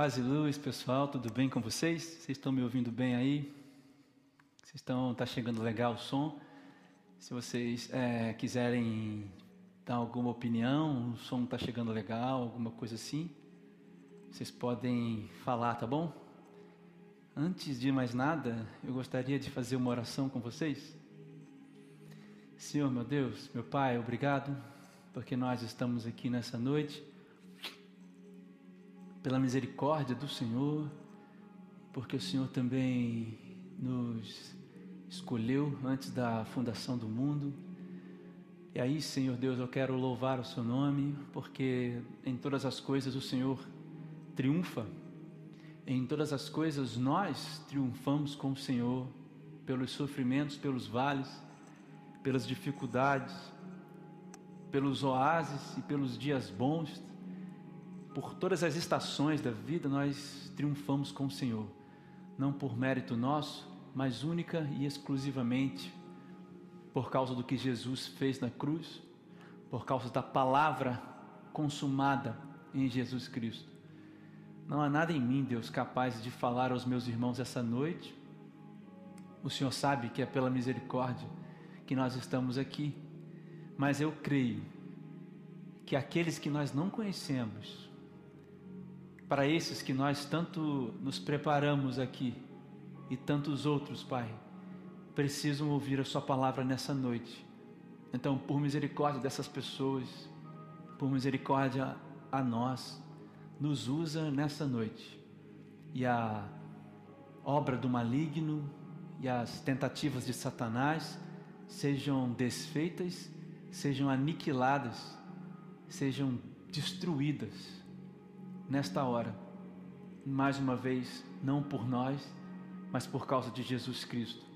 Paz e luz, pessoal, tudo bem com vocês? Vocês estão me ouvindo bem aí? Vocês estão, tá chegando legal o som? Se vocês é, quiserem dar alguma opinião, o som está chegando legal, alguma coisa assim, vocês podem falar, tá bom? Antes de mais nada, eu gostaria de fazer uma oração com vocês. Senhor, meu Deus, meu Pai, obrigado porque nós estamos aqui nessa noite pela misericórdia do Senhor, porque o Senhor também nos escolheu antes da fundação do mundo. E aí, Senhor Deus, eu quero louvar o Seu nome, porque em todas as coisas o Senhor triunfa. Em todas as coisas nós triunfamos com o Senhor, pelos sofrimentos, pelos vales, pelas dificuldades, pelos oásis e pelos dias bons por todas as estações da vida, nós triunfamos com o Senhor, não por mérito nosso, mas única e exclusivamente por causa do que Jesus fez na cruz, por causa da palavra consumada em Jesus Cristo. Não há nada em mim, Deus, capaz de falar aos meus irmãos essa noite. O Senhor sabe que é pela misericórdia que nós estamos aqui, mas eu creio que aqueles que nós não conhecemos, para esses que nós tanto nos preparamos aqui e tantos outros, Pai, precisam ouvir a Sua palavra nessa noite. Então, por misericórdia dessas pessoas, por misericórdia a nós, nos usa nessa noite. E a obra do maligno e as tentativas de Satanás sejam desfeitas, sejam aniquiladas, sejam destruídas nesta hora, mais uma vez, não por nós, mas por causa de Jesus Cristo.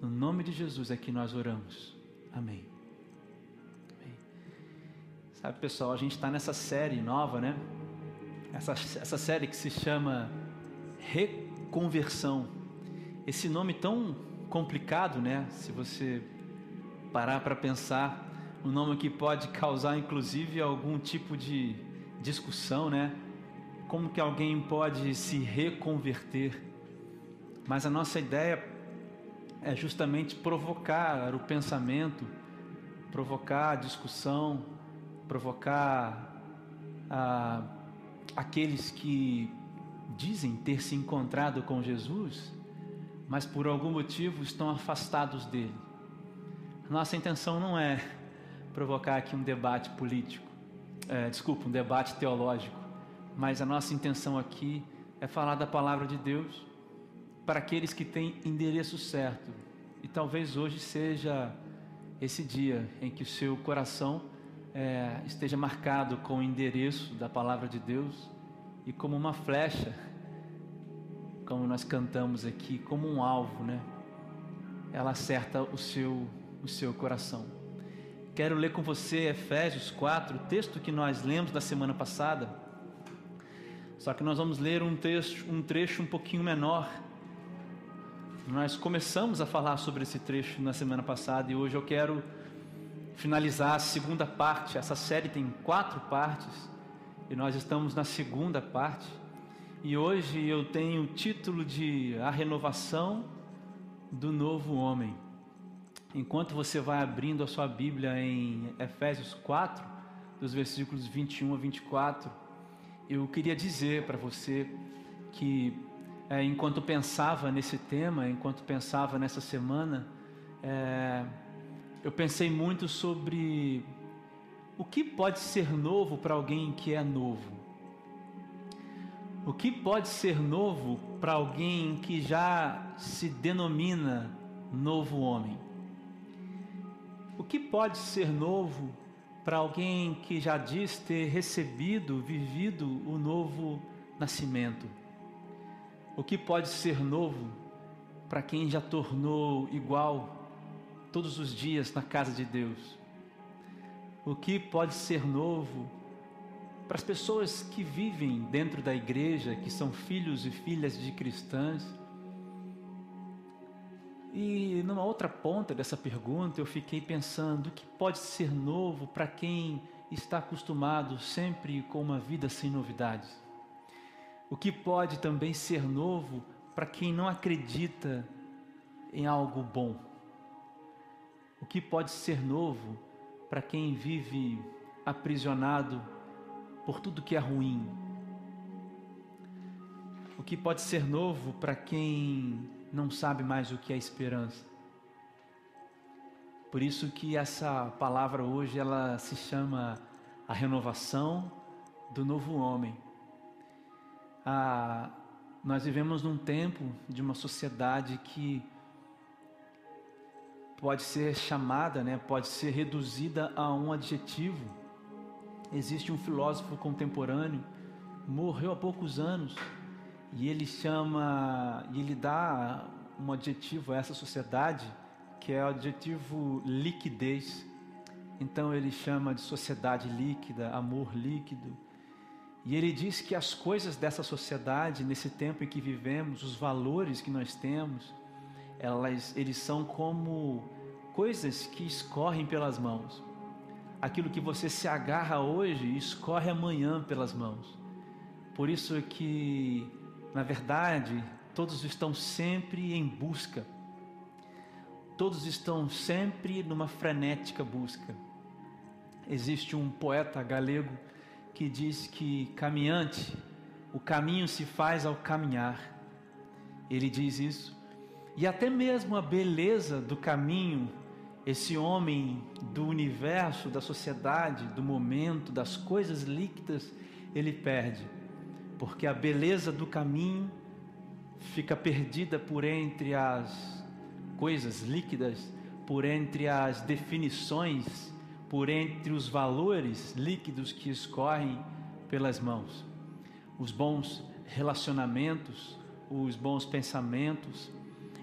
No nome de Jesus é que nós oramos. Amém. Amém. Sabe, pessoal, a gente está nessa série nova, né? Essa, essa série que se chama Reconversão. Esse nome tão complicado, né? Se você parar para pensar, um nome que pode causar inclusive algum tipo de discussão, né? Como que alguém pode se reconverter? Mas a nossa ideia é justamente provocar o pensamento, provocar a discussão, provocar ah, aqueles que dizem ter se encontrado com Jesus, mas por algum motivo estão afastados dele. Nossa intenção não é provocar aqui um debate político é, desculpa, um debate teológico, mas a nossa intenção aqui é falar da palavra de Deus para aqueles que têm endereço certo. E talvez hoje seja esse dia em que o seu coração é, esteja marcado com o endereço da palavra de Deus e como uma flecha, como nós cantamos aqui, como um alvo, né? Ela acerta o seu, o seu coração. Quero ler com você Efésios 4, o texto que nós lemos da semana passada. Só que nós vamos ler um texto, um trecho um pouquinho menor. Nós começamos a falar sobre esse trecho na semana passada e hoje eu quero finalizar a segunda parte. Essa série tem quatro partes e nós estamos na segunda parte. E hoje eu tenho o título de A Renovação do Novo Homem. Enquanto você vai abrindo a sua Bíblia em Efésios 4, dos versículos 21 a 24, eu queria dizer para você que é, enquanto pensava nesse tema, enquanto pensava nessa semana, é, eu pensei muito sobre o que pode ser novo para alguém que é novo. O que pode ser novo para alguém que já se denomina novo homem? O que pode ser novo para alguém que já diz ter recebido, vivido o novo nascimento? O que pode ser novo para quem já tornou igual todos os dias na casa de Deus? O que pode ser novo para as pessoas que vivem dentro da igreja, que são filhos e filhas de cristãs? E numa outra ponta dessa pergunta eu fiquei pensando: o que pode ser novo para quem está acostumado sempre com uma vida sem novidades? O que pode também ser novo para quem não acredita em algo bom? O que pode ser novo para quem vive aprisionado por tudo que é ruim? O que pode ser novo para quem não sabe mais o que é esperança? Por isso que essa palavra hoje ela se chama a renovação do novo homem. Ah, nós vivemos num tempo de uma sociedade que pode ser chamada, né, pode ser reduzida a um adjetivo. Existe um filósofo contemporâneo, morreu há poucos anos, e ele chama, e ele dá um adjetivo a essa sociedade, que é o adjetivo liquidez. Então ele chama de sociedade líquida, amor líquido. E ele diz que as coisas dessa sociedade, nesse tempo em que vivemos, os valores que nós temos, elas, eles são como coisas que escorrem pelas mãos. Aquilo que você se agarra hoje escorre amanhã pelas mãos. Por isso que, na verdade, todos estão sempre em busca. Todos estão sempre numa frenética busca. Existe um poeta galego que diz que caminhante, o caminho se faz ao caminhar. Ele diz isso e até mesmo a beleza do caminho, esse homem do universo, da sociedade, do momento, das coisas líquidas, ele perde, porque a beleza do caminho fica perdida por entre as coisas líquidas, por entre as definições, por entre os valores líquidos que escorrem pelas mãos. Os bons relacionamentos, os bons pensamentos,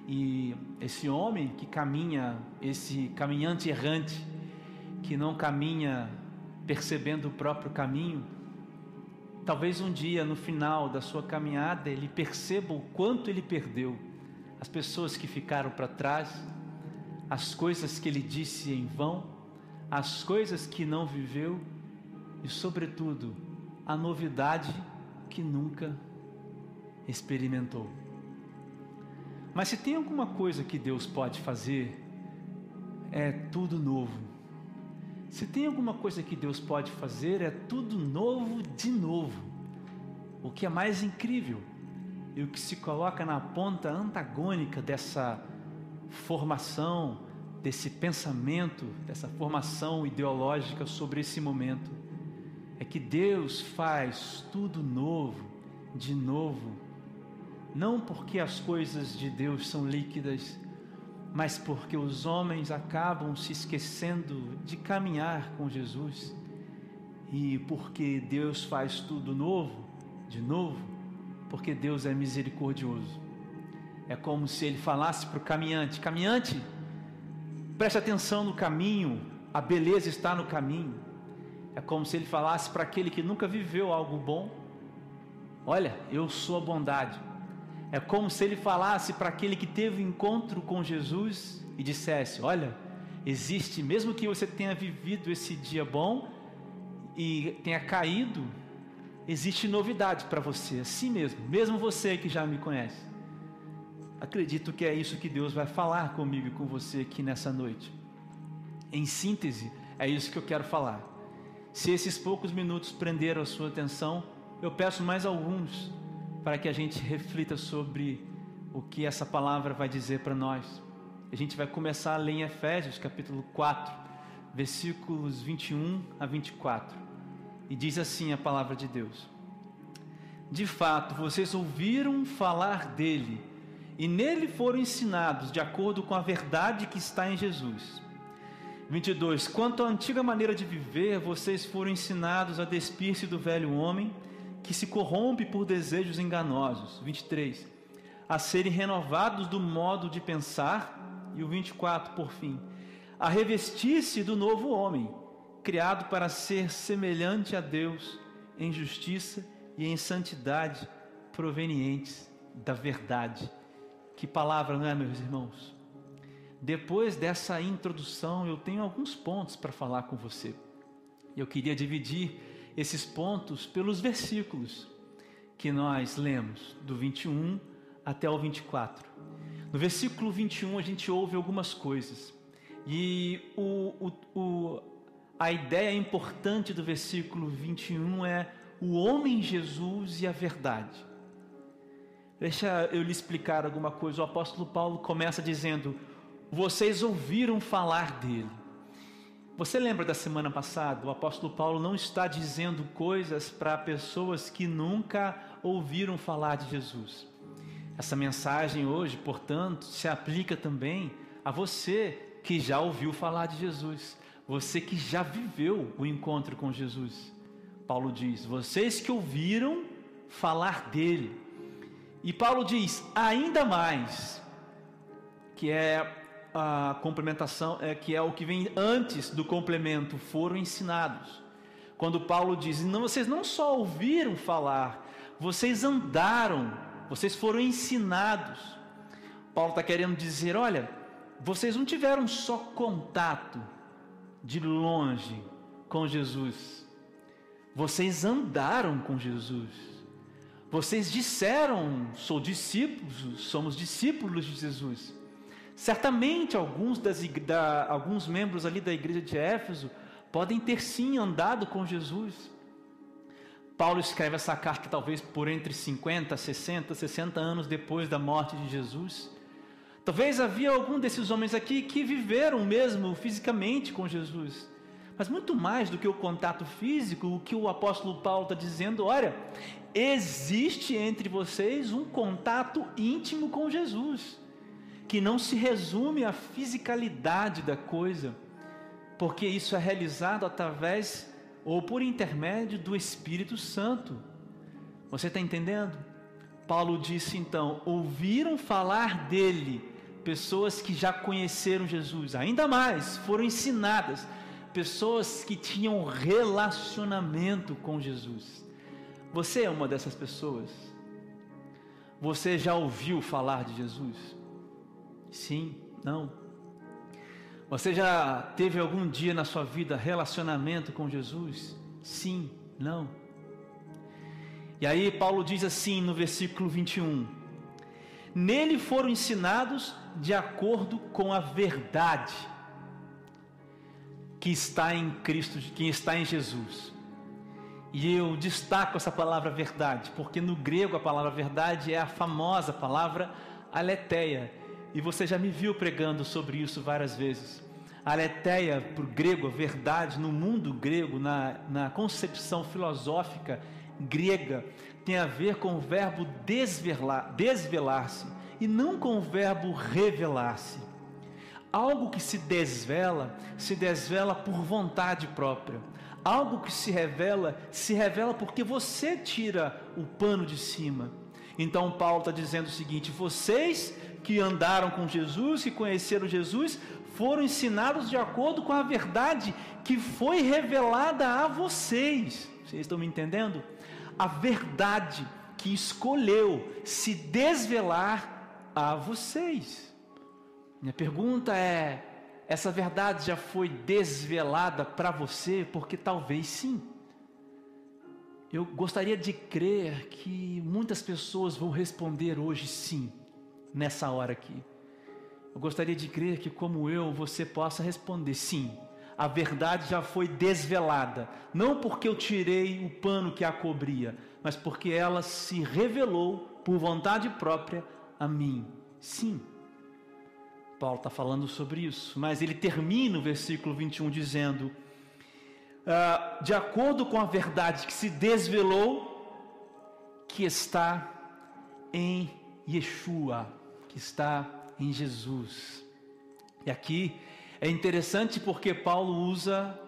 e esse homem que caminha, esse caminhante errante, que não caminha percebendo o próprio caminho, talvez um dia no final da sua caminhada ele perceba o quanto ele perdeu, as pessoas que ficaram para trás, as coisas que ele disse em vão, as coisas que não viveu e, sobretudo, a novidade que nunca experimentou. Mas se tem alguma coisa que Deus pode fazer, é tudo novo. Se tem alguma coisa que Deus pode fazer, é tudo novo de novo. O que é mais incrível e o que se coloca na ponta antagônica dessa formação, desse pensamento, dessa formação ideológica sobre esse momento, é que Deus faz tudo novo, de novo, não porque as coisas de Deus são líquidas, mas porque os homens acabam se esquecendo de caminhar com Jesus. E porque Deus faz tudo novo, de novo, porque Deus é misericordioso. É como se ele falasse para o caminhante: caminhante, preste atenção no caminho, a beleza está no caminho. É como se ele falasse para aquele que nunca viveu algo bom: olha, eu sou a bondade é como se ele falasse para aquele que teve encontro com Jesus e dissesse: Olha, existe, mesmo que você tenha vivido esse dia bom e tenha caído, existe novidade para você, assim mesmo, mesmo você que já me conhece. Acredito que é isso que Deus vai falar comigo e com você aqui nessa noite. Em síntese, é isso que eu quero falar. Se esses poucos minutos prenderam a sua atenção, eu peço mais alguns para que a gente reflita sobre o que essa palavra vai dizer para nós. A gente vai começar a ler em Efésios, capítulo 4, versículos 21 a 24. E diz assim a palavra de Deus: De fato, vocês ouviram falar dele e nele foram ensinados de acordo com a verdade que está em Jesus. 22. Quanto à antiga maneira de viver, vocês foram ensinados a despir-se do velho homem que se corrompe por desejos enganosos. 23. A serem renovados do modo de pensar. E o 24, por fim. A revestir-se do novo homem, criado para ser semelhante a Deus em justiça e em santidade provenientes da verdade. Que palavra, não é, meus irmãos? Depois dessa introdução, eu tenho alguns pontos para falar com você. Eu queria dividir esses pontos pelos versículos que nós lemos, do 21 até o 24. No versículo 21 a gente ouve algumas coisas. E o, o, o, a ideia importante do versículo 21 é o homem Jesus e a verdade. Deixa eu lhe explicar alguma coisa. O apóstolo Paulo começa dizendo: Vocês ouviram falar dele. Você lembra da semana passada? O apóstolo Paulo não está dizendo coisas para pessoas que nunca ouviram falar de Jesus. Essa mensagem hoje, portanto, se aplica também a você que já ouviu falar de Jesus, você que já viveu o encontro com Jesus. Paulo diz: Vocês que ouviram falar dele. E Paulo diz: ainda mais, que é a complementação, é, que é o que vem antes do complemento, foram ensinados. Quando Paulo diz: não, vocês não só ouviram falar, vocês andaram, vocês foram ensinados. Paulo está querendo dizer: olha, vocês não tiveram só contato de longe com Jesus, vocês andaram com Jesus. Vocês disseram: sou discípulos, somos discípulos de Jesus. Certamente alguns, das, da, alguns membros ali da igreja de Éfeso podem ter sim andado com Jesus. Paulo escreve essa carta talvez por entre 50, 60, 60 anos depois da morte de Jesus. Talvez havia algum desses homens aqui que viveram mesmo fisicamente com Jesus. Mas muito mais do que o contato físico, o que o apóstolo Paulo está dizendo, olha, existe entre vocês um contato íntimo com Jesus que não se resume à fisicalidade da coisa, porque isso é realizado através ou por intermédio do Espírito Santo. Você está entendendo? Paulo disse então: ouviram falar dele pessoas que já conheceram Jesus, ainda mais foram ensinadas pessoas que tinham relacionamento com Jesus. Você é uma dessas pessoas? Você já ouviu falar de Jesus? Sim, não. Você já teve algum dia na sua vida relacionamento com Jesus? Sim, não. E aí Paulo diz assim no versículo 21: Nele foram ensinados de acordo com a verdade que está em Cristo, que está em Jesus. E eu destaco essa palavra verdade, porque no grego a palavra verdade é a famosa palavra aletheia, e você já me viu pregando sobre isso várias vezes. Aletheia, para o grego, verdade, no mundo grego, na, na concepção filosófica grega, tem a ver com o verbo desvelar, desvelar-se e não com o verbo revelar-se. Algo que se desvela, se desvela por vontade própria. Algo que se revela, se revela porque você tira o pano de cima. Então Paulo está dizendo o seguinte: vocês que andaram com Jesus, que conheceram Jesus, foram ensinados de acordo com a verdade que foi revelada a vocês. Vocês estão me entendendo? A verdade que escolheu se desvelar a vocês. Minha pergunta é: essa verdade já foi desvelada para você? Porque talvez sim. Eu gostaria de crer que muitas pessoas vão responder hoje sim nessa hora aqui. Eu gostaria de crer que, como eu, você possa responder: sim, a verdade já foi desvelada, não porque eu tirei o pano que a cobria, mas porque ela se revelou por vontade própria a mim. Sim. Paulo está falando sobre isso, mas ele termina o versículo 21 dizendo: ah, de acordo com a verdade que se desvelou, que está em Yeshua que está em Jesus. E aqui é interessante porque Paulo usa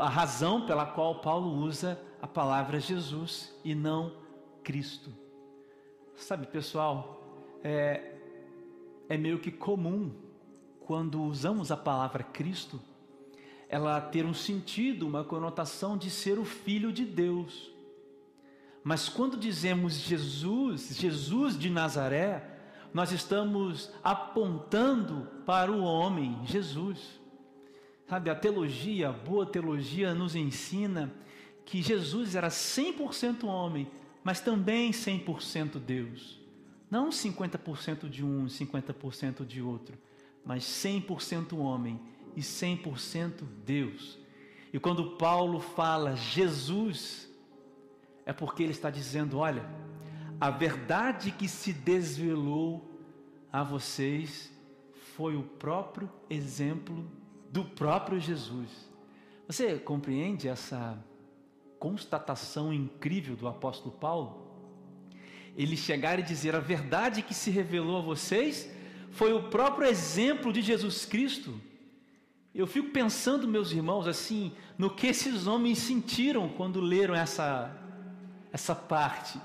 a razão pela qual Paulo usa a palavra Jesus e não Cristo. Sabe, pessoal, é, é meio que comum quando usamos a palavra Cristo, ela ter um sentido, uma conotação de ser o Filho de Deus. Mas quando dizemos Jesus, Jesus de Nazaré, nós estamos apontando para o homem, Jesus. Sabe, a teologia, a boa teologia nos ensina que Jesus era 100% homem, mas também 100% Deus. Não 50% de um e 50% de outro, mas 100% homem e 100% Deus. E quando Paulo fala Jesus, é porque ele está dizendo: olha, a verdade que se desvelou a vocês foi o próprio exemplo do próprio Jesus. Você compreende essa constatação incrível do apóstolo Paulo? Ele chegar e dizer: a verdade que se revelou a vocês foi o próprio exemplo de Jesus Cristo. Eu fico pensando, meus irmãos, assim, no que esses homens sentiram quando leram essa, essa parte.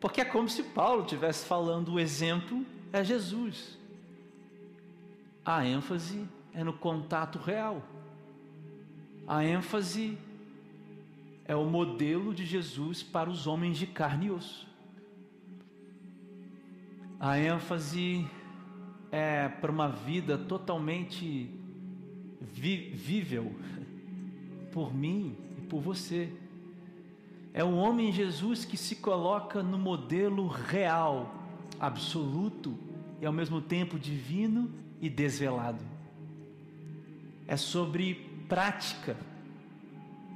Porque é como se Paulo estivesse falando o exemplo é Jesus. A ênfase é no contato real. A ênfase é o modelo de Jesus para os homens de carne e osso. A ênfase é para uma vida totalmente vi vível por mim e por você. É o homem Jesus que se coloca no modelo real, absoluto e ao mesmo tempo divino e desvelado. É sobre prática,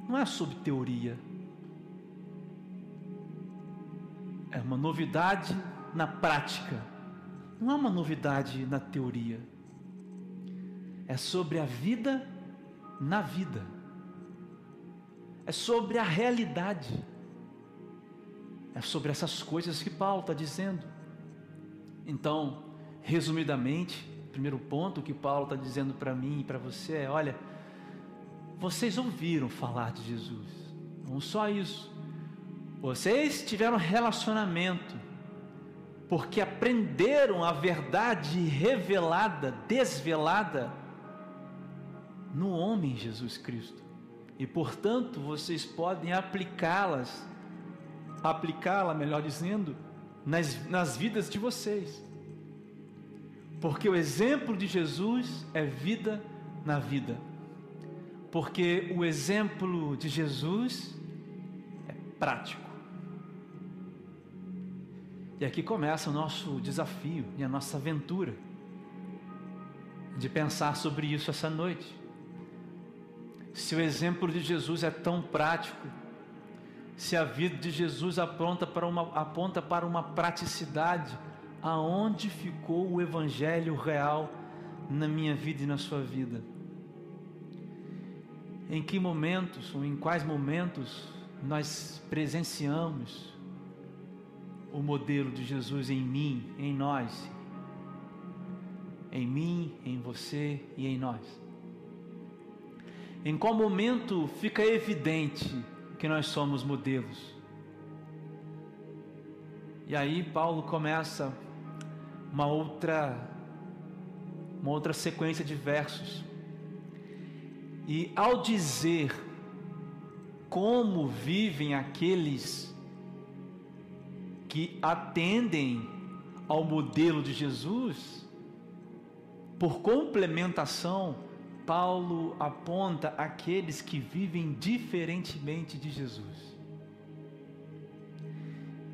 não é sobre teoria. É uma novidade na prática, não é uma novidade na teoria. É sobre a vida na vida, é sobre a realidade, é sobre essas coisas que Paulo está dizendo. Então, resumidamente, primeiro ponto que Paulo está dizendo para mim e para você é: olha, vocês ouviram falar de Jesus, não só isso, vocês tiveram relacionamento, porque aprenderam a verdade revelada, desvelada no homem Jesus Cristo, e portanto vocês podem aplicá-las, aplicá-la, melhor dizendo, nas, nas vidas de vocês. Porque o exemplo de Jesus é vida na vida. Porque o exemplo de Jesus é prático. E aqui começa o nosso desafio e a nossa aventura de pensar sobre isso essa noite. Se o exemplo de Jesus é tão prático, se a vida de Jesus aponta para uma, aponta para uma praticidade, aonde ficou o Evangelho real na minha vida e na sua vida? Em que momentos, ou em quais momentos, nós presenciamos o modelo de Jesus em mim, em nós, em mim, em você e em nós? Em qual momento fica evidente que nós somos modelos. E aí Paulo começa uma outra uma outra sequência de versos. E ao dizer como vivem aqueles que atendem ao modelo de Jesus, por complementação, Paulo aponta aqueles que vivem diferentemente de Jesus.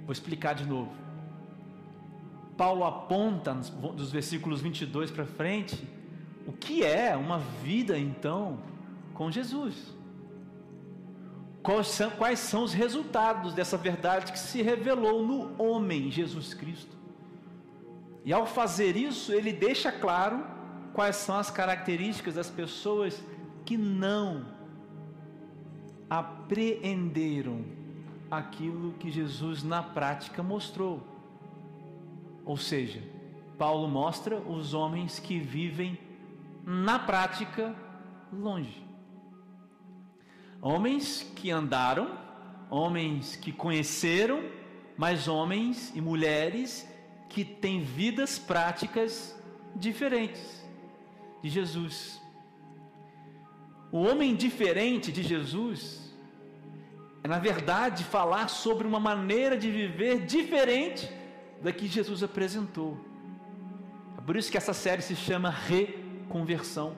Vou explicar de novo. Paulo aponta dos versículos 22 para frente o que é uma vida então com Jesus. Quais são, quais são os resultados dessa verdade que se revelou no homem Jesus Cristo? E ao fazer isso, ele deixa claro quais são as características das pessoas que não apreenderam aquilo que Jesus na prática mostrou. Ou seja, Paulo mostra os homens que vivem na prática longe. Homens que andaram, homens que conheceram, mas homens e mulheres que têm vidas práticas diferentes de Jesus. O homem diferente de Jesus é, na verdade, falar sobre uma maneira de viver diferente da que Jesus apresentou. É por isso que essa série se chama Reconversão.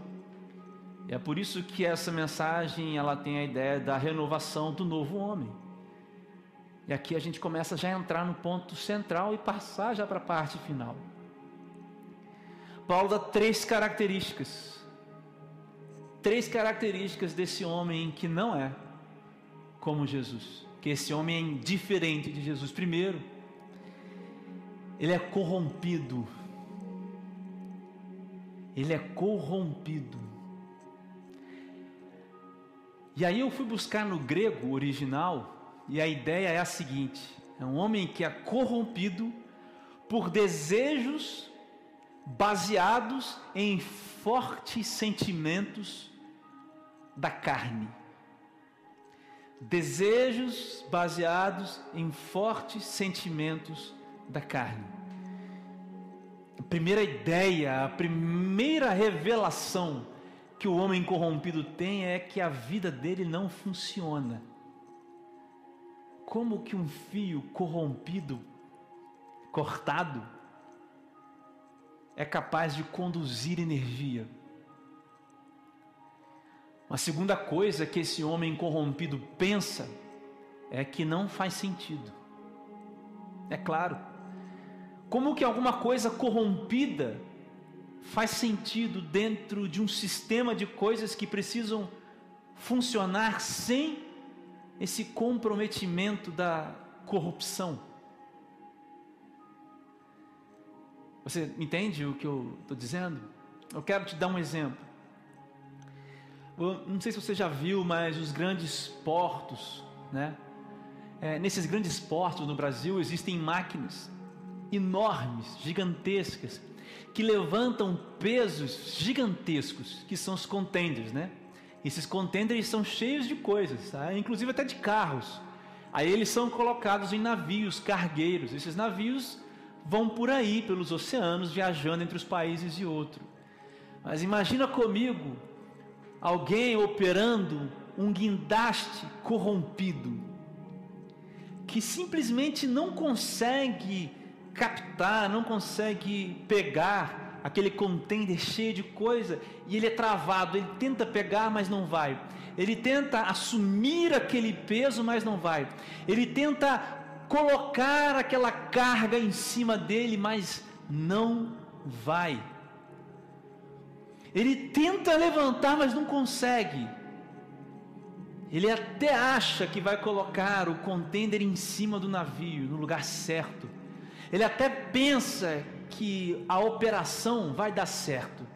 É por isso que essa mensagem ela tem a ideia da renovação do novo homem. E aqui a gente começa já a entrar no ponto central e passar já para a parte final. Paulo dá três características. Três características desse homem que não é como Jesus. Que esse homem é diferente de Jesus. Primeiro, ele é corrompido. Ele é corrompido. E aí eu fui buscar no grego original, e a ideia é a seguinte: é um homem que é corrompido por desejos baseados em fortes sentimentos da carne. Desejos baseados em fortes sentimentos da carne. A primeira ideia, a primeira revelação que o homem corrompido tem é que a vida dele não funciona. Como que um fio corrompido, cortado, é capaz de conduzir energia? Uma segunda coisa que esse homem corrompido pensa é que não faz sentido. É claro. Como que alguma coisa corrompida faz sentido dentro de um sistema de coisas que precisam funcionar sem esse comprometimento da corrupção. Você entende o que eu estou dizendo? Eu quero te dar um exemplo. Eu não sei se você já viu, mas os grandes portos, né? É, nesses grandes portos no Brasil existem máquinas enormes, gigantescas, que levantam pesos gigantescos, que são os contenders, né? Esses contenders são cheios de coisas, tá? inclusive até de carros. Aí eles são colocados em navios cargueiros. Esses navios vão por aí, pelos oceanos, viajando entre os países e outros. Mas imagina comigo alguém operando um guindaste corrompido, que simplesmente não consegue captar, não consegue pegar aquele contender cheio de coisa e ele é travado. Ele tenta pegar, mas não vai. Ele tenta assumir aquele peso, mas não vai. Ele tenta colocar aquela carga em cima dele, mas não vai. Ele tenta levantar, mas não consegue. Ele até acha que vai colocar o contender em cima do navio, no lugar certo ele até pensa que a operação vai dar certo,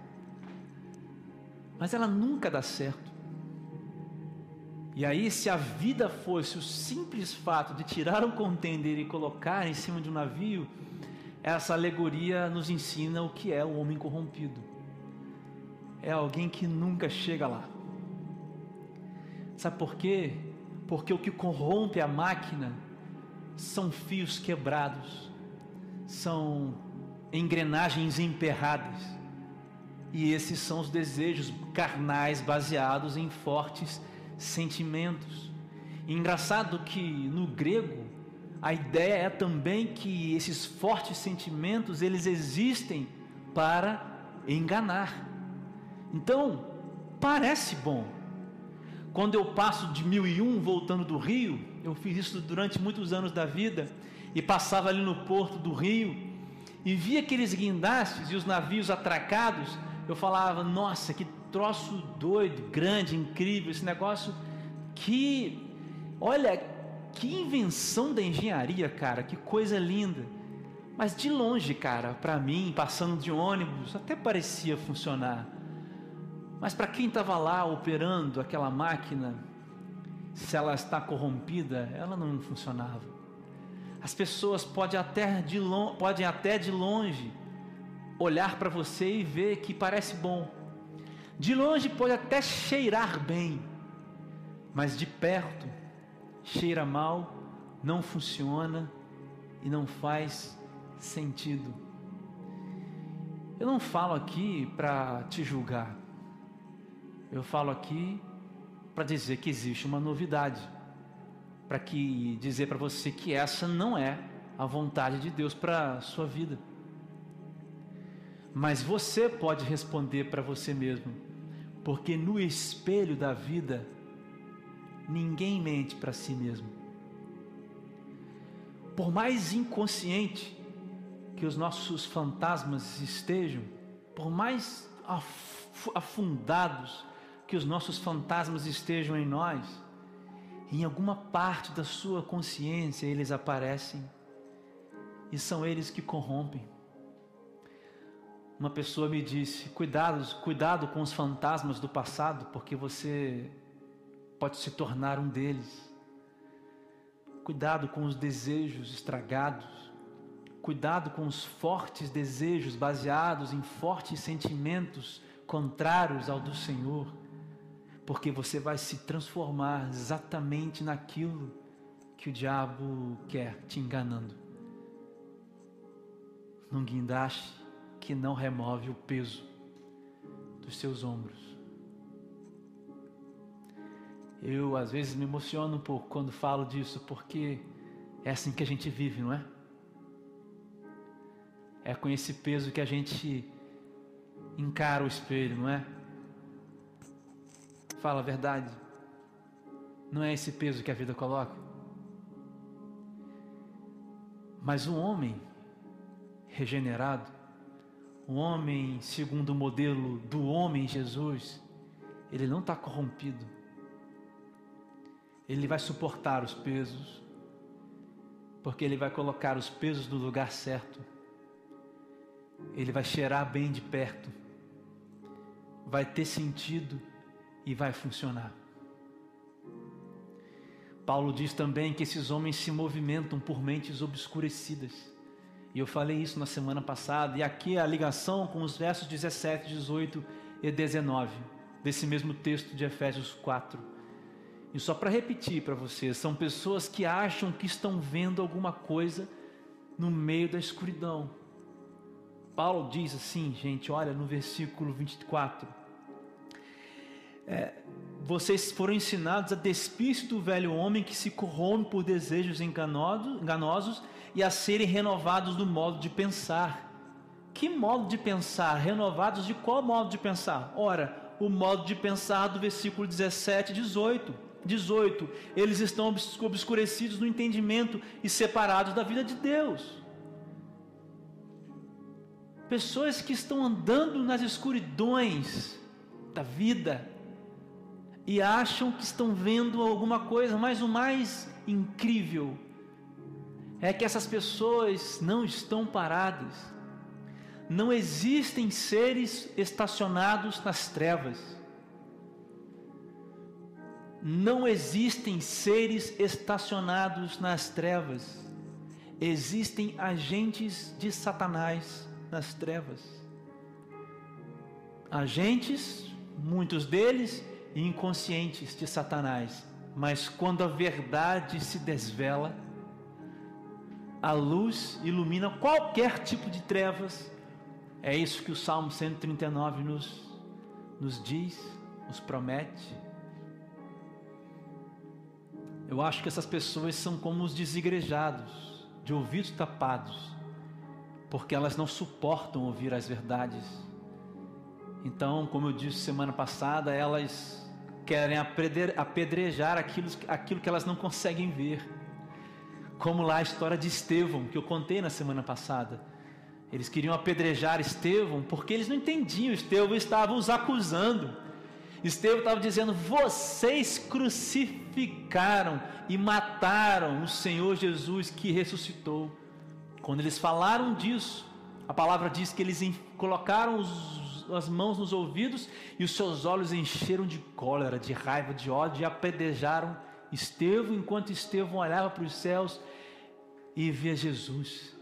mas ela nunca dá certo. E aí, se a vida fosse o simples fato de tirar um contender e colocar em cima de um navio, essa alegoria nos ensina o que é o homem corrompido. É alguém que nunca chega lá. Sabe por quê? Porque o que corrompe a máquina são fios quebrados são engrenagens emperradas. E esses são os desejos carnais baseados em fortes sentimentos. E engraçado que no grego a ideia é também que esses fortes sentimentos eles existem para enganar. Então, parece bom. Quando eu passo de mil e um voltando do Rio, eu fiz isso durante muitos anos da vida e passava ali no porto do rio e via aqueles guindastes e os navios atracados, eu falava: Nossa, que troço doido, grande, incrível, esse negócio. Que, olha, que invenção da engenharia, cara, que coisa linda. Mas de longe, cara, para mim, passando de ônibus, até parecia funcionar. Mas para quem estava lá operando aquela máquina, se ela está corrompida, ela não funcionava. As pessoas podem até de, podem até de longe olhar para você e ver que parece bom. De longe pode até cheirar bem, mas de perto cheira mal, não funciona e não faz sentido. Eu não falo aqui para te julgar. Eu falo aqui para dizer que existe uma novidade para que dizer para você que essa não é a vontade de Deus para sua vida. Mas você pode responder para você mesmo, porque no espelho da vida ninguém mente para si mesmo. por mais inconsciente que os nossos fantasmas estejam, por mais afundados que os nossos fantasmas estejam em nós, em alguma parte da sua consciência eles aparecem e são eles que corrompem. Uma pessoa me disse: cuidado, cuidado com os fantasmas do passado, porque você pode se tornar um deles. Cuidado com os desejos estragados. Cuidado com os fortes desejos baseados em fortes sentimentos contrários ao do Senhor, porque você vai se transformar exatamente naquilo que o diabo quer, te enganando. Num guindaste que não remove o peso dos seus ombros. Eu às vezes me emociono um pouco quando falo disso, porque é assim que a gente vive, não é? É com esse peso que a gente encara o espelho, não é? Fala a verdade. Não é esse peso que a vida coloca. Mas um homem regenerado, um homem segundo o modelo do homem Jesus, ele não está corrompido. Ele vai suportar os pesos, porque ele vai colocar os pesos no lugar certo. Ele vai cheirar bem de perto vai ter sentido e vai funcionar. Paulo diz também que esses homens se movimentam por mentes obscurecidas. E eu falei isso na semana passada, e aqui é a ligação com os versos 17, 18 e 19 desse mesmo texto de Efésios 4. E só para repetir para vocês, são pessoas que acham que estão vendo alguma coisa no meio da escuridão. Paulo diz assim, gente, olha no versículo 24: é, vocês foram ensinados a despir-se do velho homem que se corrompe por desejos enganosos e a serem renovados do modo de pensar. Que modo de pensar? Renovados de qual modo de pensar? Ora, o modo de pensar do versículo 17 e 18. 18. Eles estão obscurecidos no entendimento e separados da vida de Deus. Pessoas que estão andando nas escuridões da vida, e acham que estão vendo alguma coisa, mas o mais incrível é que essas pessoas não estão paradas. Não existem seres estacionados nas trevas. Não existem seres estacionados nas trevas. Existem agentes de Satanás nas trevas. Agentes, muitos deles inconscientes de Satanás, mas quando a verdade se desvela, a luz ilumina qualquer tipo de trevas. É isso que o Salmo 139 nos, nos diz, nos promete. Eu acho que essas pessoas são como os desigrejados, de ouvidos tapados, porque elas não suportam ouvir as verdades. Então, como eu disse semana passada, elas querem apedrejar aquilo, aquilo que elas não conseguem ver. Como lá a história de Estevão, que eu contei na semana passada. Eles queriam apedrejar Estevão porque eles não entendiam. Estevão estava os acusando. Estevão estava dizendo: Vocês crucificaram e mataram o Senhor Jesus que ressuscitou. Quando eles falaram disso, a palavra diz que eles colocaram os as mãos nos ouvidos e os seus olhos encheram de cólera, de raiva, de ódio e apedrejaram Estevão enquanto Estevão olhava para os céus e via Jesus.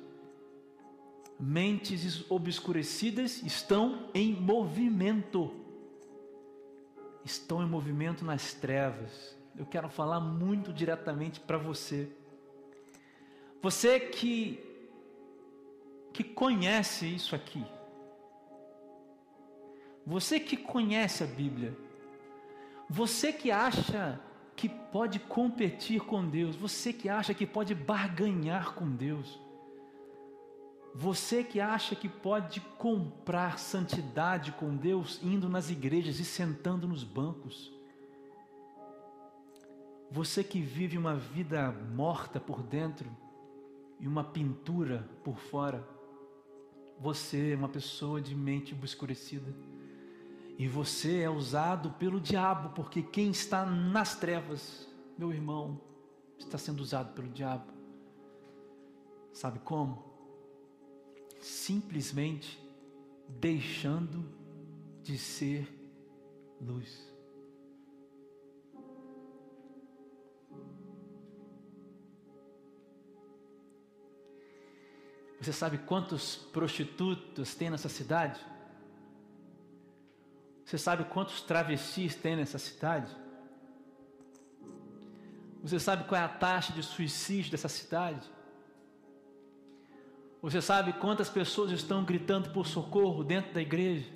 Mentes obscurecidas estão em movimento. Estão em movimento nas trevas. Eu quero falar muito diretamente para você. Você que que conhece isso aqui. Você que conhece a Bíblia, você que acha que pode competir com Deus, você que acha que pode barganhar com Deus, você que acha que pode comprar santidade com Deus indo nas igrejas e sentando nos bancos, você que vive uma vida morta por dentro, e uma pintura por fora. Você é uma pessoa de mente obscurecida. E você é usado pelo diabo, porque quem está nas trevas, meu irmão, está sendo usado pelo diabo. Sabe como? Simplesmente deixando de ser luz. Você sabe quantos prostitutos tem nessa cidade? Você sabe quantos travestis tem nessa cidade? Você sabe qual é a taxa de suicídio dessa cidade? Você sabe quantas pessoas estão gritando por socorro dentro da igreja?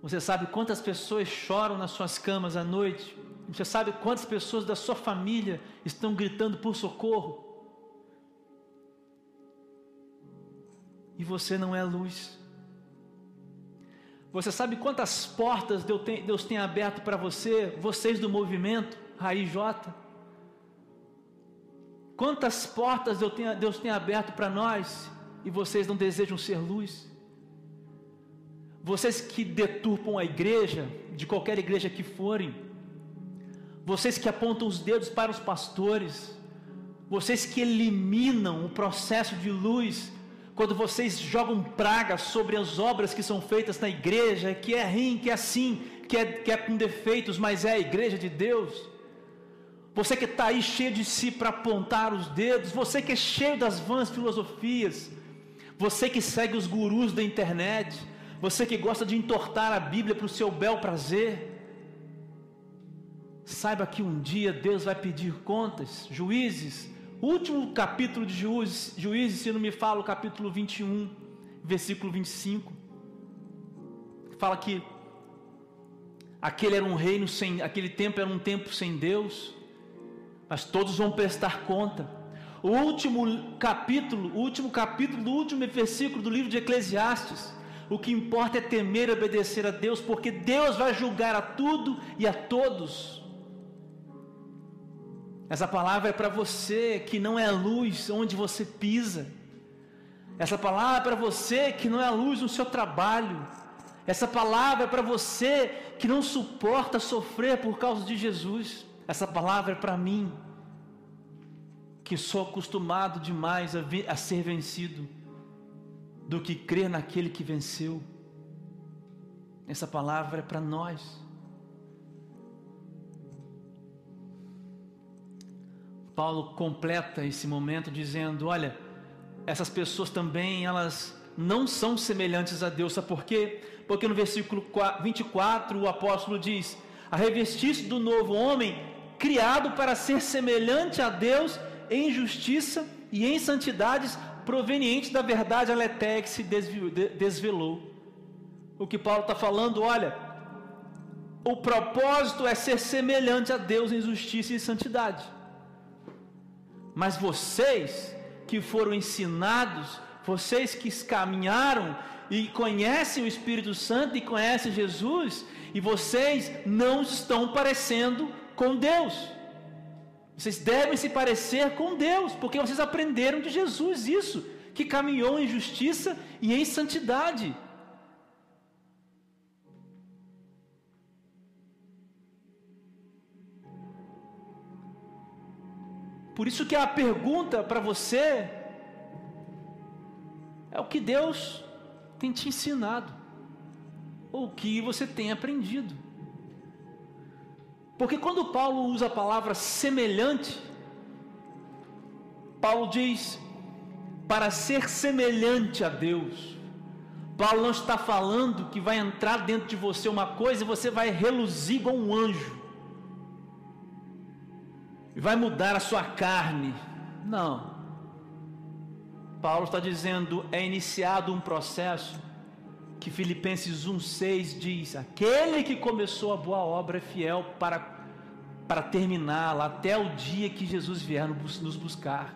Você sabe quantas pessoas choram nas suas camas à noite? Você sabe quantas pessoas da sua família estão gritando por socorro? e você não é luz. Você sabe quantas portas Deus tem, aberto para você, vocês do movimento Raiz J? Quantas portas Deus tem, Deus tem aberto para nós e vocês não desejam ser luz? Vocês que deturpam a igreja, de qualquer igreja que forem, vocês que apontam os dedos para os pastores, vocês que eliminam o processo de luz quando vocês jogam praga sobre as obras que são feitas na igreja, que é ruim, que é assim, que é, que é com defeitos, mas é a igreja de Deus. Você que está aí cheio de si para apontar os dedos, você que é cheio das vãs filosofias, você que segue os gurus da internet, você que gosta de entortar a Bíblia para o seu bel prazer, saiba que um dia Deus vai pedir contas, juízes, último capítulo de Juízes, Juízes, se não me fala, o capítulo 21, versículo 25, fala que aquele era um reino sem, aquele tempo era um tempo sem Deus, mas todos vão prestar conta. O último capítulo, o último capítulo do último versículo do livro de Eclesiastes, o que importa é temer e obedecer a Deus, porque Deus vai julgar a tudo e a todos. Essa palavra é para você que não é luz onde você pisa. Essa palavra é para você que não é luz no seu trabalho. Essa palavra é para você que não suporta sofrer por causa de Jesus. Essa palavra é para mim, que sou acostumado demais a, a ser vencido, do que crer naquele que venceu. Essa palavra é para nós. Paulo completa esse momento dizendo: olha, essas pessoas também elas não são semelhantes a Deus, sabe por quê? Porque no versículo 24 o apóstolo diz: a revestir do novo homem, criado para ser semelhante a Deus em justiça e em santidades provenientes da verdade aletéia que se desvelou. O que Paulo está falando, olha, o propósito é ser semelhante a Deus em justiça e santidade. Mas vocês que foram ensinados, vocês que caminharam e conhecem o Espírito Santo e conhecem Jesus, e vocês não estão parecendo com Deus. Vocês devem se parecer com Deus, porque vocês aprenderam de Jesus isso, que caminhou em justiça e em santidade. Por isso que a pergunta para você é o que Deus tem te ensinado, ou o que você tem aprendido. Porque quando Paulo usa a palavra semelhante, Paulo diz para ser semelhante a Deus. Paulo não está falando que vai entrar dentro de você uma coisa e você vai reluzir igual um anjo vai mudar a sua carne. Não. Paulo está dizendo, é iniciado um processo que Filipenses 1,6 diz: aquele que começou a boa obra é fiel para, para terminá-la até o dia que Jesus vier nos buscar.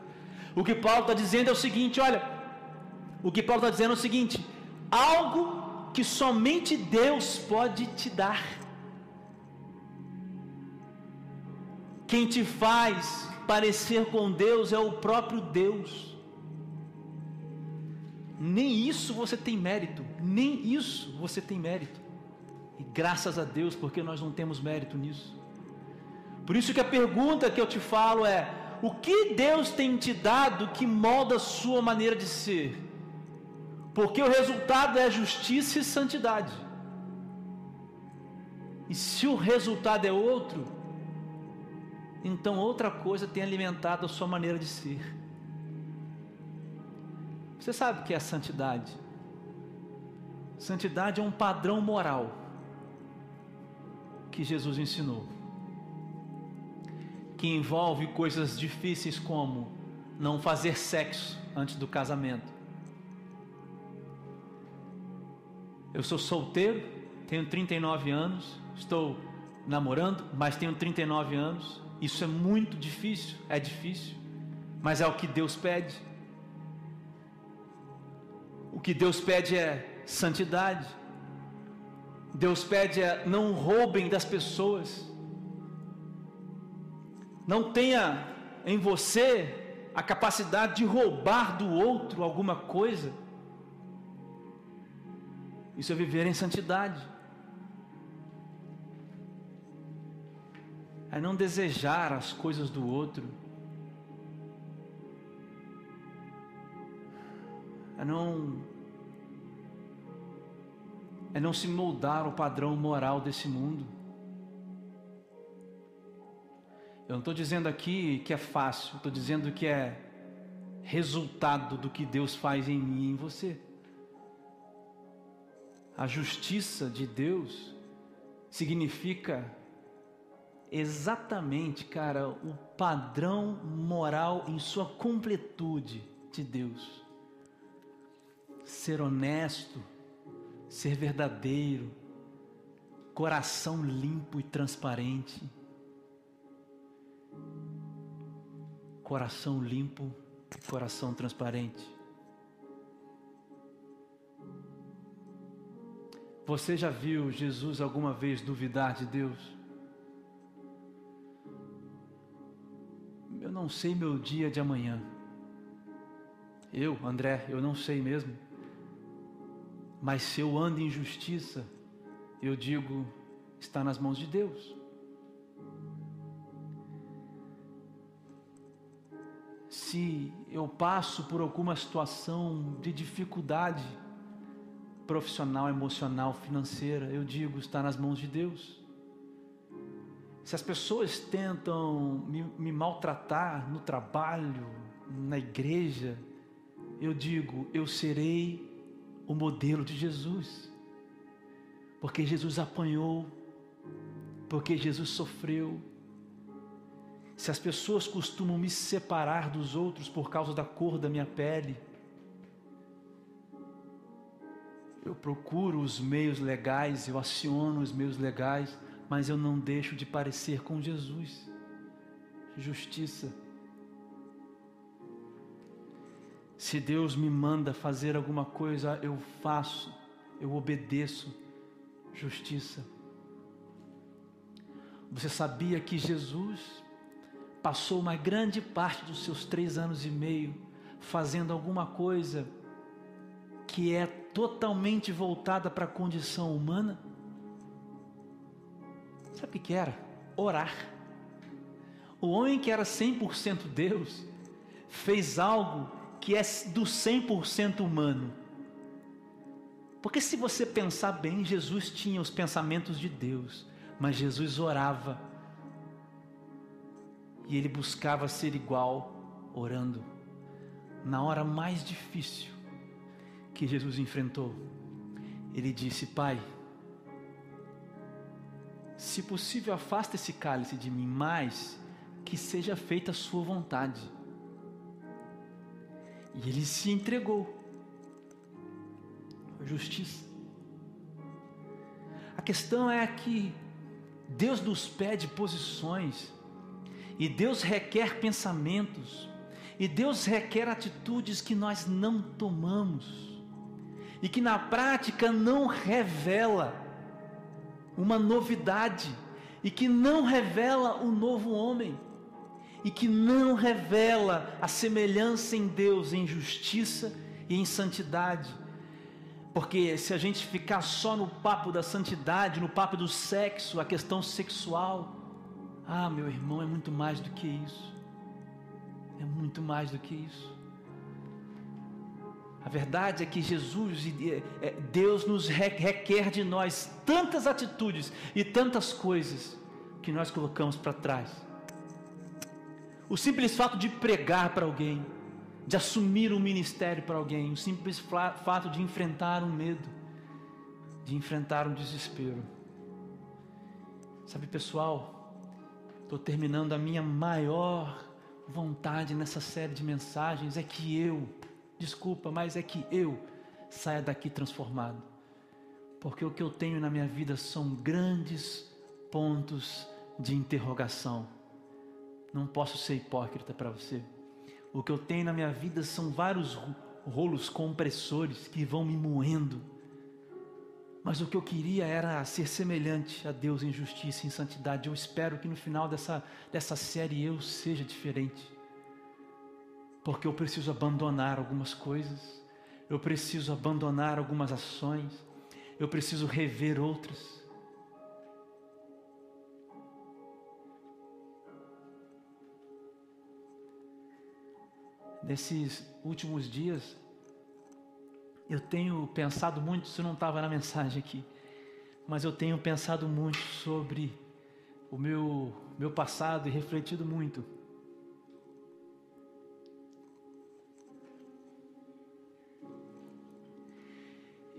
O que Paulo está dizendo é o seguinte: olha, o que Paulo está dizendo é o seguinte: algo que somente Deus pode te dar. Quem te faz parecer com Deus é o próprio Deus. Nem isso você tem mérito, nem isso você tem mérito. E graças a Deus, porque nós não temos mérito nisso. Por isso que a pergunta que eu te falo é: o que Deus tem te dado que molda a sua maneira de ser? Porque o resultado é justiça e santidade. E se o resultado é outro, então outra coisa tem alimentado a sua maneira de ser. Você sabe o que é santidade? Santidade é um padrão moral que Jesus ensinou, que envolve coisas difíceis como não fazer sexo antes do casamento. Eu sou solteiro, tenho 39 anos, estou namorando, mas tenho 39 anos. Isso é muito difícil, é difícil, mas é o que Deus pede. O que Deus pede é santidade. Deus pede é não roubem das pessoas. Não tenha em você a capacidade de roubar do outro alguma coisa. Isso é viver em santidade. É não desejar as coisas do outro. É não é não se moldar ao padrão moral desse mundo. Eu não estou dizendo aqui que é fácil, estou dizendo que é resultado do que Deus faz em mim e em você. A justiça de Deus significa exatamente, cara, o padrão moral em sua completude de Deus. Ser honesto, ser verdadeiro, coração limpo e transparente. Coração limpo, coração transparente. Você já viu Jesus alguma vez duvidar de Deus? Eu não sei meu dia de amanhã. Eu, André, eu não sei mesmo. Mas se eu ando em justiça, eu digo, está nas mãos de Deus. Se eu passo por alguma situação de dificuldade profissional, emocional, financeira, eu digo, está nas mãos de Deus. Se as pessoas tentam me, me maltratar no trabalho, na igreja, eu digo, eu serei o modelo de Jesus. Porque Jesus apanhou, porque Jesus sofreu. Se as pessoas costumam me separar dos outros por causa da cor da minha pele, eu procuro os meios legais, eu aciono os meios legais, mas eu não deixo de parecer com Jesus. Justiça. Se Deus me manda fazer alguma coisa, eu faço, eu obedeço. Justiça. Você sabia que Jesus passou uma grande parte dos seus três anos e meio fazendo alguma coisa que é totalmente voltada para a condição humana? Sabe o que era? Orar. O homem que era 100% Deus fez algo que é do 100% humano. Porque se você pensar bem, Jesus tinha os pensamentos de Deus, mas Jesus orava. E ele buscava ser igual orando. Na hora mais difícil que Jesus enfrentou, ele disse: Pai, se possível, afasta esse cálice de mim, mas que seja feita a Sua vontade. E ele se entregou. Justiça. A questão é que Deus nos pede posições, e Deus requer pensamentos, e Deus requer atitudes que nós não tomamos, e que na prática não revela uma novidade, e que não revela o novo homem. e que não revela a semelhança em Deus em justiça e em santidade. Porque se a gente ficar só no papo da santidade, no papo do sexo, a questão sexual, ah, meu irmão, é muito mais do que isso. É muito mais do que isso. A verdade é que Jesus, é, Deus nos requer de nós tantas atitudes e tantas coisas que nós colocamos para trás. O simples fato de pregar para alguém, de assumir um ministério para alguém, o simples fato de enfrentar um medo, de enfrentar um desespero. Sabe, pessoal, estou terminando a minha maior vontade nessa série de mensagens é que eu desculpa, mas é que eu saia daqui transformado. Porque o que eu tenho na minha vida são grandes pontos de interrogação. Não posso ser hipócrita para você. O que eu tenho na minha vida são vários rolos compressores que vão me moendo. Mas o que eu queria era ser semelhante a Deus em justiça e em santidade. Eu espero que no final dessa, dessa série eu seja diferente porque eu preciso abandonar algumas coisas, eu preciso abandonar algumas ações, eu preciso rever outras. Nesses últimos dias, eu tenho pensado muito, isso não estava na mensagem aqui, mas eu tenho pensado muito sobre o meu, meu passado e refletido muito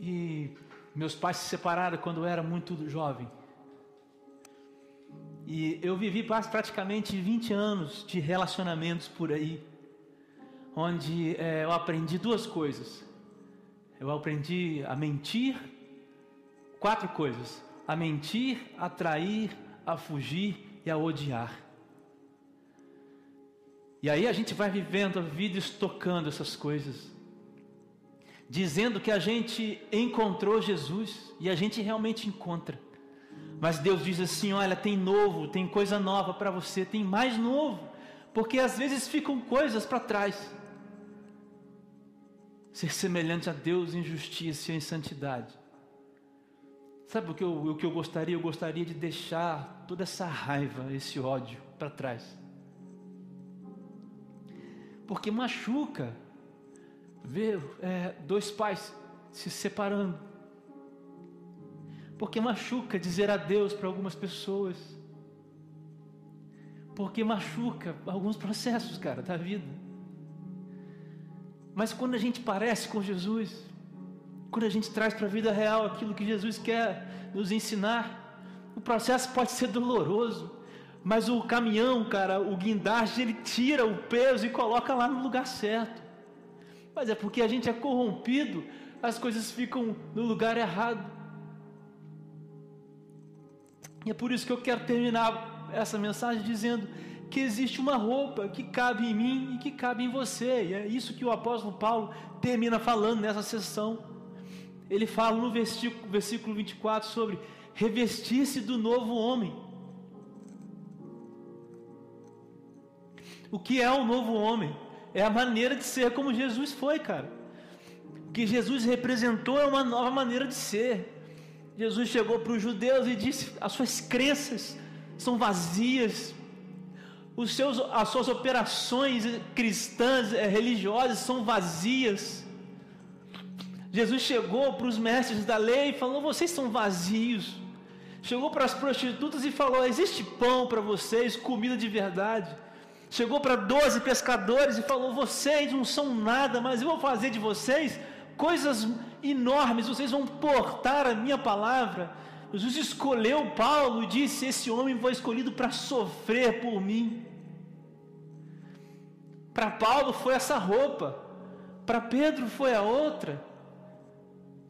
E meus pais se separaram quando eu era muito jovem. E eu vivi praticamente 20 anos de relacionamentos por aí, onde é, eu aprendi duas coisas. Eu aprendi a mentir, quatro coisas: a mentir, a trair, a fugir e a odiar. E aí a gente vai vivendo a vida estocando essas coisas dizendo que a gente encontrou Jesus e a gente realmente encontra. Mas Deus diz assim: olha, tem novo, tem coisa nova para você, tem mais novo, porque às vezes ficam coisas para trás. Ser semelhante a Deus em justiça e em santidade. Sabe o que, eu, o que eu gostaria? Eu gostaria de deixar toda essa raiva, esse ódio para trás. Porque machuca ver é, dois pais se separando. Porque machuca dizer adeus para algumas pessoas. Porque machuca alguns processos, cara, da vida. Mas quando a gente parece com Jesus, quando a gente traz para a vida real aquilo que Jesus quer nos ensinar, o processo pode ser doloroso, mas o caminhão, cara, o guindaste, ele tira o peso e coloca lá no lugar certo. Mas é porque a gente é corrompido, as coisas ficam no lugar errado. E é por isso que eu quero terminar essa mensagem dizendo que existe uma roupa que cabe em mim e que cabe em você. E é isso que o apóstolo Paulo termina falando nessa sessão. Ele fala no versículo, versículo 24 sobre revestir-se do novo homem. O que é o novo homem? É a maneira de ser como Jesus foi, cara. O que Jesus representou é uma nova maneira de ser. Jesus chegou para os judeus e disse: as suas crenças são vazias, os seus, as suas operações cristãs, eh, religiosas são vazias. Jesus chegou para os mestres da lei e falou: vocês são vazios. Chegou para as prostitutas e falou: existe pão para vocês, comida de verdade chegou para doze pescadores e falou: Vocês não são nada, mas eu vou fazer de vocês coisas enormes, vocês vão portar a minha palavra. Jesus escolheu Paulo e disse: Esse homem foi escolhido para sofrer por mim. Para Paulo foi essa roupa, para Pedro foi a outra,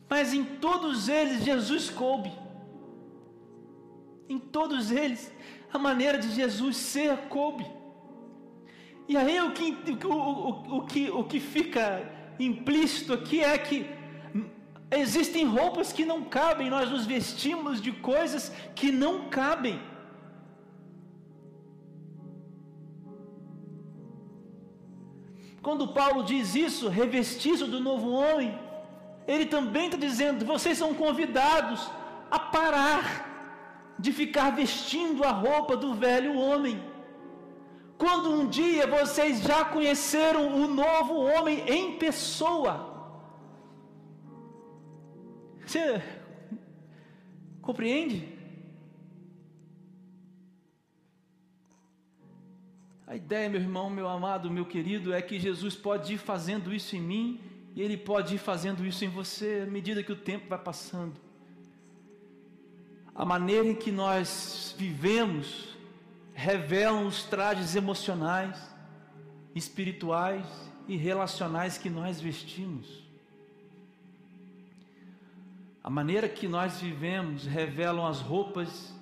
mas em todos eles Jesus coube. Em todos eles, a maneira de Jesus ser coube. E aí o que, o, o, o, que, o que fica implícito aqui é que existem roupas que não cabem, nós nos vestimos de coisas que não cabem. Quando Paulo diz isso, revestiço do novo homem, ele também está dizendo: vocês são convidados a parar de ficar vestindo a roupa do velho homem. Quando um dia vocês já conheceram o novo homem em pessoa. Você compreende? A ideia, meu irmão, meu amado, meu querido, é que Jesus pode ir fazendo isso em mim e Ele pode ir fazendo isso em você à medida que o tempo vai passando. A maneira em que nós vivemos revelam os trajes emocionais, espirituais e relacionais que nós vestimos. A maneira que nós vivemos revelam as roupas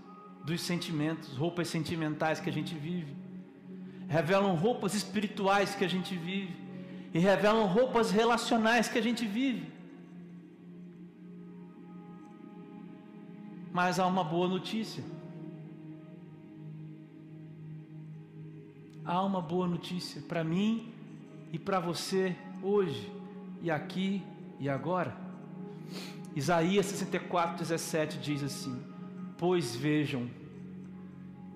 dos sentimentos, roupas sentimentais que a gente vive revelam roupas espirituais que a gente vive e revelam roupas relacionais que a gente vive. Mas há uma boa notícia. Há uma boa notícia para mim e para você hoje e aqui e agora. Isaías 64, 17 diz assim: Pois vejam,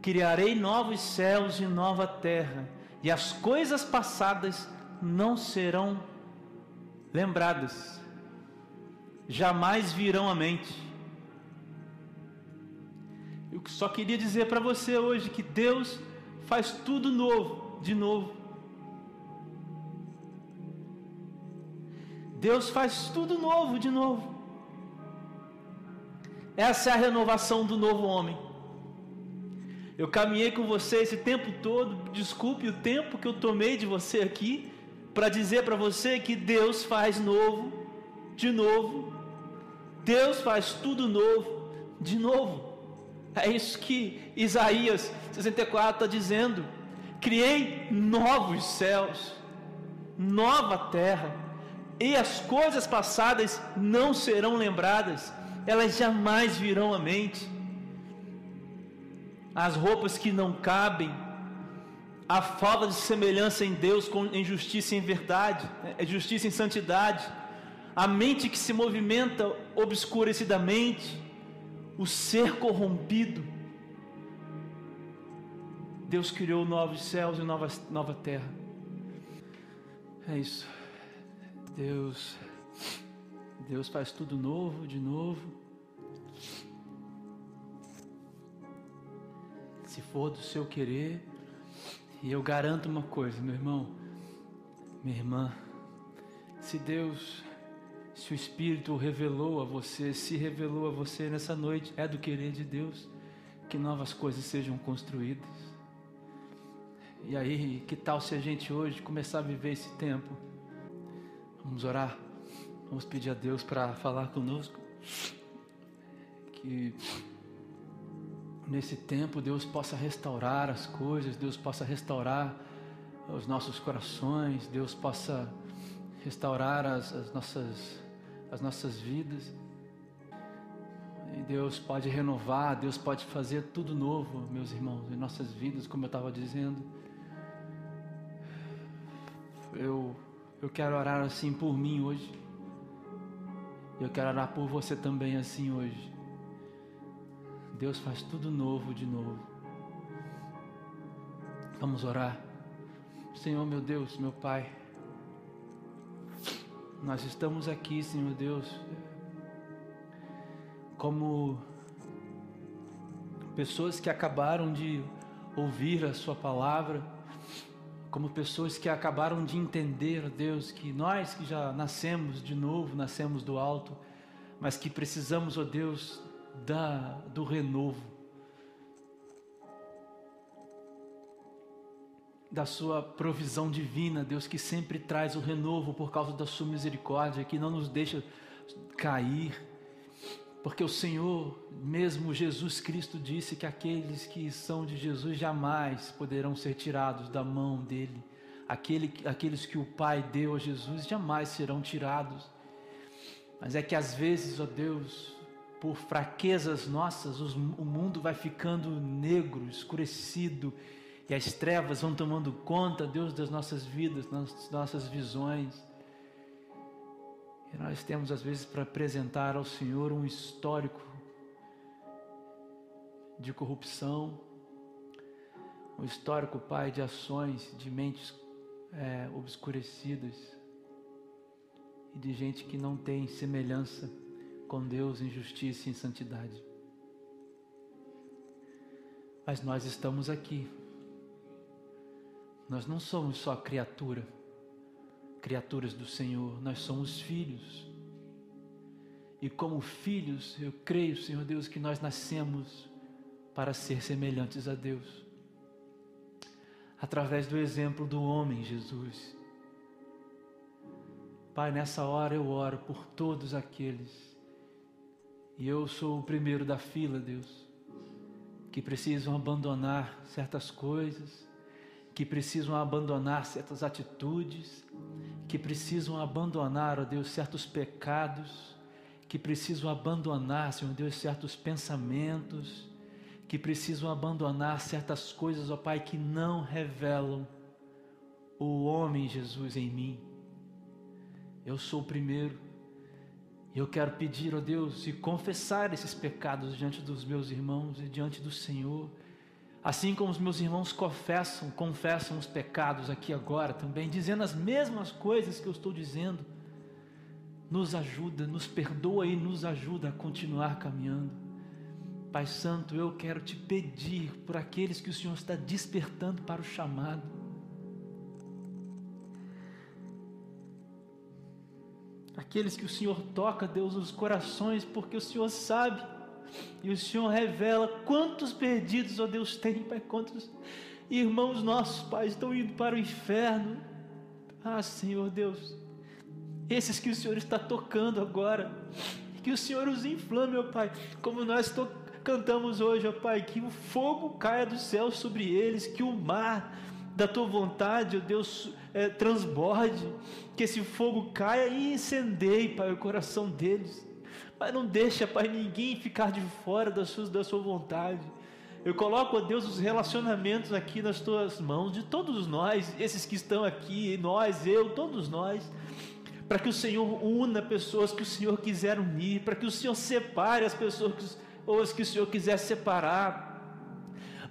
criarei novos céus e nova terra, e as coisas passadas não serão lembradas, jamais virão à mente. Eu só queria dizer para você hoje que Deus faz tudo novo, de novo. Deus faz tudo novo, de novo. Essa é a renovação do novo homem. Eu caminhei com você esse tempo todo. Desculpe o tempo que eu tomei de você aqui para dizer para você que Deus faz novo, de novo. Deus faz tudo novo, de novo. É isso que Isaías 64 está dizendo. Criei novos céus, nova terra, e as coisas passadas não serão lembradas, elas jamais virão à mente as roupas que não cabem, a falta de semelhança em Deus em justiça e em verdade, né? é justiça em santidade, a mente que se movimenta obscurecidamente, o ser corrompido. Deus criou novos céus e nova, nova terra. É isso. Deus, Deus faz tudo novo, de novo. se for do seu querer. E eu garanto uma coisa, meu irmão, minha irmã, se Deus, se o Espírito revelou a você, se revelou a você nessa noite, é do querer de Deus que novas coisas sejam construídas. E aí, que tal se a gente hoje começar a viver esse tempo? Vamos orar, vamos pedir a Deus para falar conosco. Que nesse tempo Deus possa restaurar as coisas, Deus possa restaurar os nossos corações, Deus possa restaurar as, as, nossas, as nossas vidas. E Deus pode renovar, Deus pode fazer tudo novo, meus irmãos, em nossas vidas, como eu estava dizendo. Eu, eu quero orar assim por mim hoje. Eu quero orar por você também assim hoje. Deus faz tudo novo de novo. Vamos orar. Senhor, meu Deus, meu Pai, nós estamos aqui, Senhor Deus, como pessoas que acabaram de ouvir a Sua palavra, como pessoas que acabaram de entender, Deus, que nós que já nascemos de novo, nascemos do alto, mas que precisamos, ó Deus, da, do renovo, da sua provisão divina, Deus que sempre traz o renovo por causa da sua misericórdia, que não nos deixa cair, porque o Senhor, mesmo Jesus Cristo, disse que aqueles que são de Jesus jamais poderão ser tirados da mão dele. Aquele, aqueles que o Pai deu a Jesus jamais serão tirados. Mas é que às vezes, ó Deus, por fraquezas nossas, os, o mundo vai ficando negro, escurecido, e as trevas vão tomando conta, Deus, das nossas vidas, das nossas visões. E nós temos, às vezes, para apresentar ao Senhor um histórico de corrupção, um histórico, Pai, de ações, de mentes é, obscurecidas e de gente que não tem semelhança com Deus em justiça e em santidade. Mas nós estamos aqui. Nós não somos só criatura, criaturas do Senhor, nós somos filhos. E como filhos, eu creio, Senhor Deus, que nós nascemos para ser semelhantes a Deus. Através do exemplo do homem Jesus. Pai, nessa hora eu oro por todos aqueles, e eu sou o primeiro da fila, Deus, que precisam abandonar certas coisas, que precisam abandonar certas atitudes, que precisam abandonar, ó Deus, certos pecados, que precisam abandonar, Senhor Deus, certos pensamentos, que precisam abandonar certas coisas, ó Pai, que não revelam o homem Jesus em mim. Eu sou o primeiro. E eu quero pedir, ó Deus, e confessar esses pecados diante dos meus irmãos e diante do Senhor. Assim como os meus irmãos confessam, confessam os pecados aqui agora também, dizendo as mesmas coisas que eu estou dizendo. Nos ajuda, nos perdoa e nos ajuda a continuar caminhando. Pai Santo, eu quero te pedir por aqueles que o Senhor está despertando para o chamado aqueles que o Senhor toca, Deus, os corações, porque o Senhor sabe e o Senhor revela quantos perdidos, ó Deus, tem, Pai, quantos irmãos nossos, Pai, estão indo para o inferno. Ah, Senhor Deus, esses que o Senhor está tocando agora, que o Senhor os inflame, ó Pai, como nós cantamos hoje, ó Pai, que o fogo caia do céu sobre eles, que o mar da tua vontade, ó Deus, é, transborde, que esse fogo caia e incendeie, Pai, o coração deles. Pai, não deixa, Pai, ninguém ficar de fora da sua, da sua vontade. Eu coloco, ó Deus, os relacionamentos aqui nas tuas mãos, de todos nós, esses que estão aqui, nós, eu, todos nós, para que o Senhor una pessoas que o Senhor quiser unir, para que o Senhor separe as pessoas ou as que o Senhor quiser separar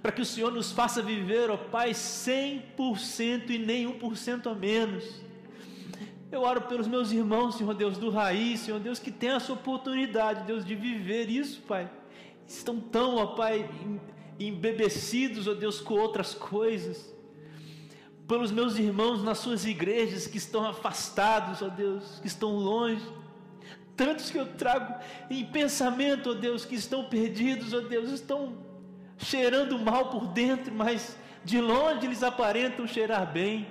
para que o Senhor nos faça viver, ó Pai, 100% e nem 1% a menos. Eu oro pelos meus irmãos, Senhor Deus, do raiz, Senhor Deus, que tem essa oportunidade, Deus, de viver isso, Pai. Estão tão, ó Pai, embebecidos, ó Deus, com outras coisas. Pelos meus irmãos nas suas igrejas que estão afastados, ó Deus, que estão longe. Tantos que eu trago em pensamento, ó Deus, que estão perdidos, ó Deus, estão cheirando mal por dentro, mas de longe eles aparentam cheirar bem.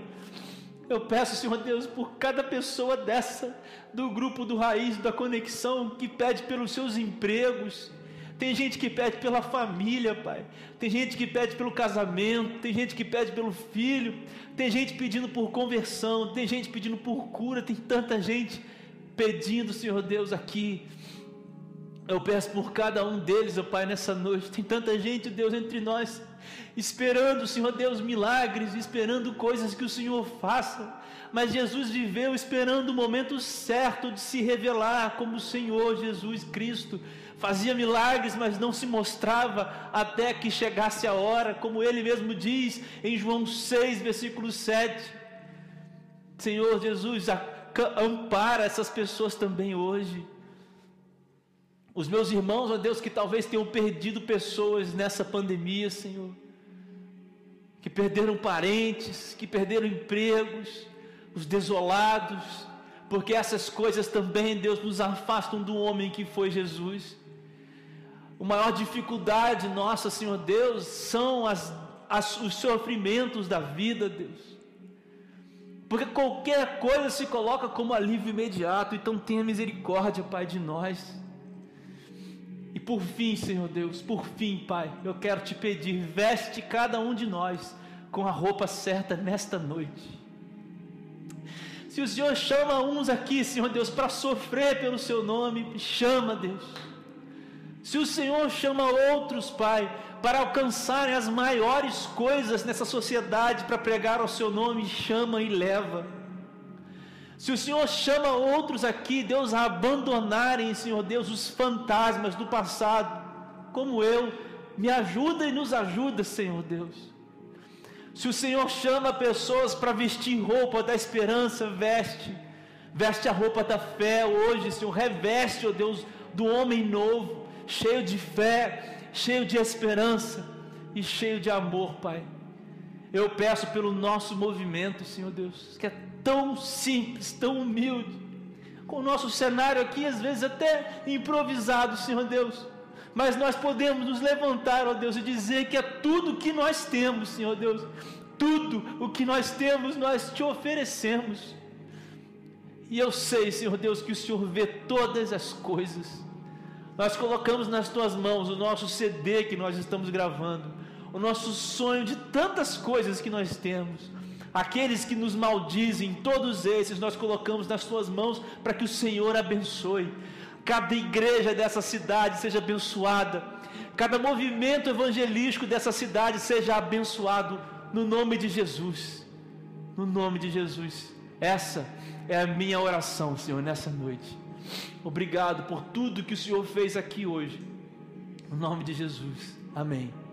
Eu peço, Senhor Deus, por cada pessoa dessa, do grupo do Raiz, da Conexão, que pede pelos seus empregos. Tem gente que pede pela família, Pai. Tem gente que pede pelo casamento. Tem gente que pede pelo filho. Tem gente pedindo por conversão. Tem gente pedindo por cura. Tem tanta gente pedindo, Senhor Deus, aqui. Eu peço por cada um deles, ó Pai, nessa noite. Tem tanta gente, Deus, entre nós, esperando, Senhor Deus, milagres, esperando coisas que o Senhor faça. Mas Jesus viveu esperando o momento certo de se revelar como o Senhor Jesus Cristo. Fazia milagres, mas não se mostrava até que chegasse a hora, como ele mesmo diz em João 6, versículo 7. Senhor Jesus, ampara essas pessoas também hoje. Os meus irmãos, ó Deus, que talvez tenham perdido pessoas nessa pandemia, Senhor, que perderam parentes, que perderam empregos, os desolados, porque essas coisas também, Deus, nos afastam do homem que foi Jesus. A maior dificuldade nossa, Senhor Deus, são as, as, os sofrimentos da vida, Deus. Porque qualquer coisa se coloca como alívio imediato, então tenha misericórdia, Pai, de nós. E por fim, Senhor Deus, por fim, Pai, eu quero te pedir, veste cada um de nós com a roupa certa nesta noite. Se o Senhor chama uns aqui, Senhor Deus, para sofrer pelo seu nome, chama, Deus. Se o Senhor chama outros, Pai, para alcançarem as maiores coisas nessa sociedade, para pregar ao Seu nome, chama e leva. Se o Senhor chama outros aqui, Deus, a abandonarem, Senhor Deus, os fantasmas do passado, como eu, me ajuda e nos ajuda, Senhor Deus. Se o Senhor chama pessoas para vestir roupa da esperança, veste, veste a roupa da fé hoje, Senhor, reveste, ó oh Deus, do homem novo, cheio de fé, cheio de esperança e cheio de amor, Pai. Eu peço pelo nosso movimento, Senhor Deus, que é tão simples, tão humilde, com o nosso cenário aqui, às vezes até improvisado, Senhor Deus, mas nós podemos nos levantar, ó Deus, e dizer que é tudo que nós temos, Senhor Deus, tudo o que nós temos, nós te oferecemos. E eu sei, Senhor Deus, que o Senhor vê todas as coisas. Nós colocamos nas tuas mãos o nosso CD que nós estamos gravando, o nosso sonho de tantas coisas que nós temos. Aqueles que nos maldizem, todos esses nós colocamos nas tuas mãos para que o Senhor abençoe. Cada igreja dessa cidade seja abençoada. Cada movimento evangelístico dessa cidade seja abençoado no nome de Jesus. No nome de Jesus. Essa é a minha oração, Senhor, nessa noite. Obrigado por tudo que o Senhor fez aqui hoje. No nome de Jesus. Amém.